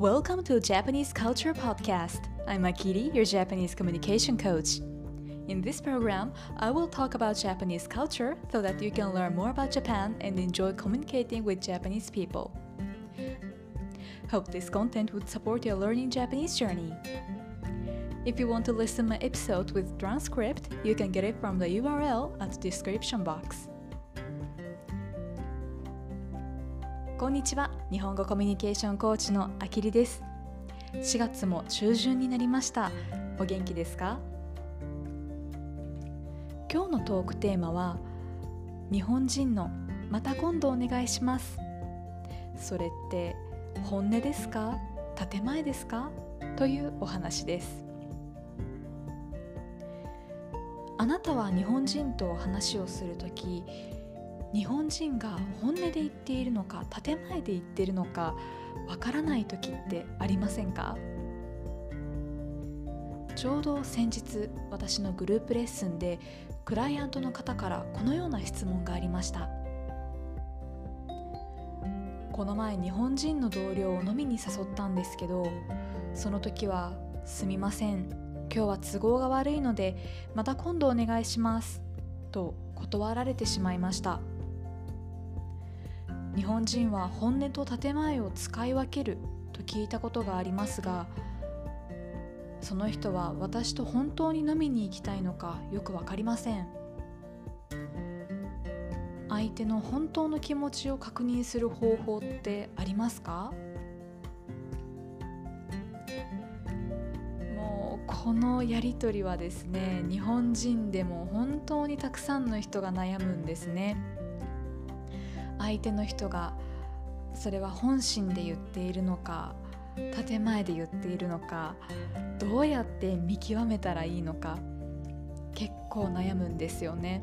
Welcome to Japanese Culture Podcast. I'm Akiri, your Japanese communication coach. In this program, I will talk about Japanese culture so that you can learn more about Japan and enjoy communicating with Japanese people. Hope this content would support your learning Japanese journey. If you want to listen my episode with transcript, you can get it from the URL at the description box. こんにちは。日本語コミュニケーションコーチのあきりです。4月も中旬になりました。お元気ですか？今日のトークテーマは日本人のまた今度お願いします。それって本音ですか？建前ですか？というお話です。あなたは日本人と話をするとき日本人が本音で言っているのか建前で言っているのかわからない時ってありませんか？ちょうど先日私のグループレッスンでクライアントの方からこのような質問がありました。この前日本人の同僚を飲みに誘ったんですけどその時は「すみません今日は都合が悪いのでまた今度お願いします」と断られてしまいました。日本人は本音と建前を使い分けると聞いたことがありますがその人は私と本当に飲みに行きたいのかよく分かりません。相手の本当の気持ちを確認する方法ってありますか？もうこのやり取りはですね日本人でも本当にたくさんの人が悩むんですね。相手の人がそれは本心で言っているのか建前で言っているのかどうやって見極めたらいいのか結構悩むんですよね。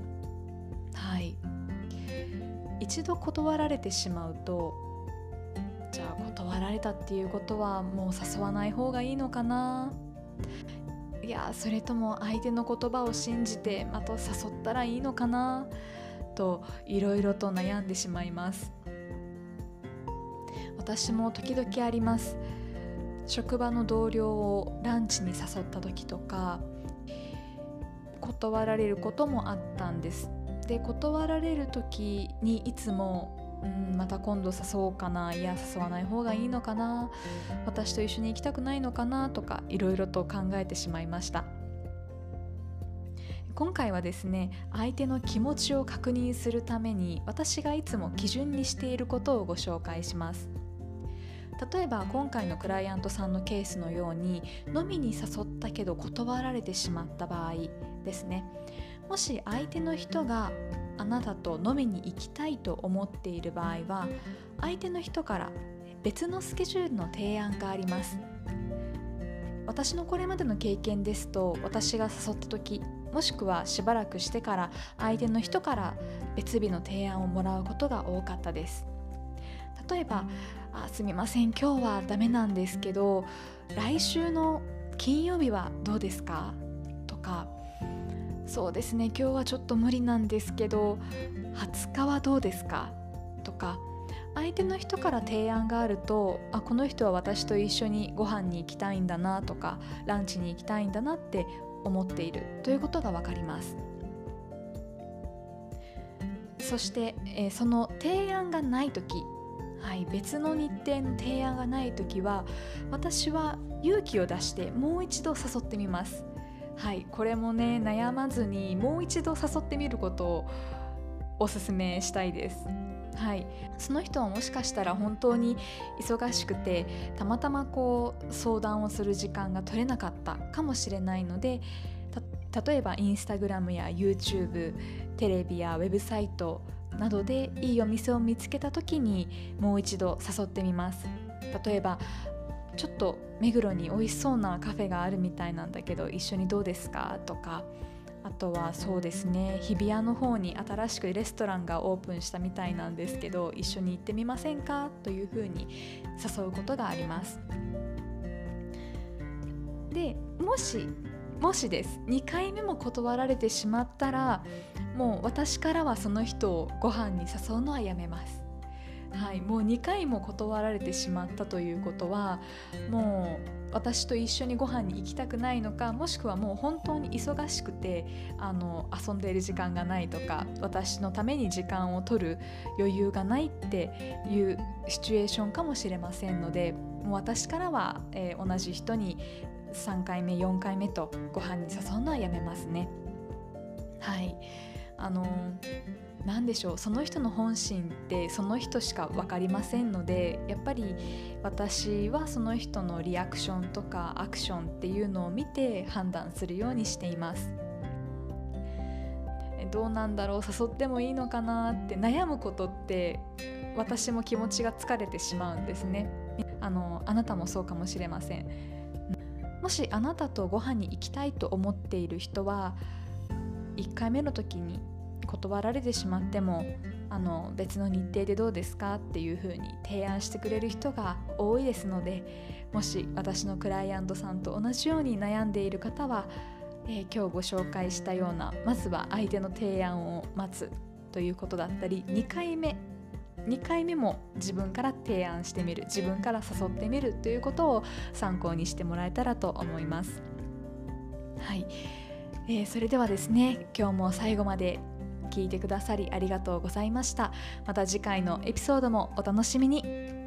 はい。一度断られてしまうとじゃあ断られたっていうことはもう誘わない方がいいのかな？いやそれとも相手の言葉を信じてまた誘ったらいいのかな？といろいろと悩んでしまいます。私も時々あります。職場の同僚をランチに誘った時とか断られることもあったんです。で断られる時にいつもうんまた今度誘おうかないや誘わない方がいいのかな私と一緒に行きたくないのかなとかいろいろと考えてしまいました。今回はですね相手の気持ちを確認するために私がいつも基準にしていることをご紹介します。例えば今回のクライアントさんのケースのように飲みに誘ったけど断られてしまった場合ですね。もし相手の人があなたと飲みに行きたいと思っている場合は相手の人から別のスケジュールの提案があります。私のこれまでの経験ですと私が誘った時もしくはしばらくしてから相手の人から別日の提案をもらうことが多かったです例えば「あすみません今日はダメなんですけど来週の金曜日はどうですか?」とか「そうですね今日はちょっと無理なんですけど20日はどうですか?」とか相手の人から提案があるとあこの人は私と一緒にご飯に行きたいんだなとかランチに行きたいんだなって思っているということが分かります。そして、えー、その提案がない時はい、別の日程の提案がない時は私は勇気を出してもう一度誘ってみます。はいこれもね悩まずにもう一度誘ってみることをおすすめしたいです。はい、その人はもしかしたら本当に忙しくてたまたまこう相談をする時間が取れなかったかもしれないので例えばインスタグラムや YouTube テレビやウェブサイトなどでいいお店を見つけた時にもう一度誘ってみます。例えばちょっと目黒に美味しそうなカフェがあるみたいなんだけど一緒にどうですか？とかあとはそうですね日比谷の方に新しくレストランがオープンしたみたいなんですけど一緒に行ってみませんか？というふうに誘うことがあります。でもしもしです。2回目も断られてしまったらもう私からはその人をご飯に誘うのはやめます。はい、もう2回も断られてしまったということはもう私と一緒にご飯に行きたくないのかもしくはもう本当に忙しくてあの遊んでいる時間がないとか私のために時間を取る余裕がないっていうシチュエーションかもしれませんのでもう私からは、えー、同じ人に3回目4回目とご飯に誘うのはやめますね。はいあの何でしょうその人の本心ってその人しか分かりませんのでやっぱり私はその人のリアクションとかアクションっていうのを見て判断するようにしています。どうなんだろう誘ってもいいのかなって悩むことって私も気持ちが疲れてしまうんですね。あのあなたもそうかもしれません。もしあなたとご飯に行きたいと思っている人は1回目の時に断られてしまってもあの別の日程でどうですかっていう風に提案してくれる人が多いですのでもし私のクライアントさんと同じように悩んでいる方は、えー、今日ご紹介したようなまずは相手の提案を待つということだったり2回目2回目も自分から提案してみる自分から誘ってみるということを参考にしてもらえたらと思います。はい、えー、それではですね今日も最後まで聞いてくださりありがとうございました。また次回のエピソードもお楽しみに。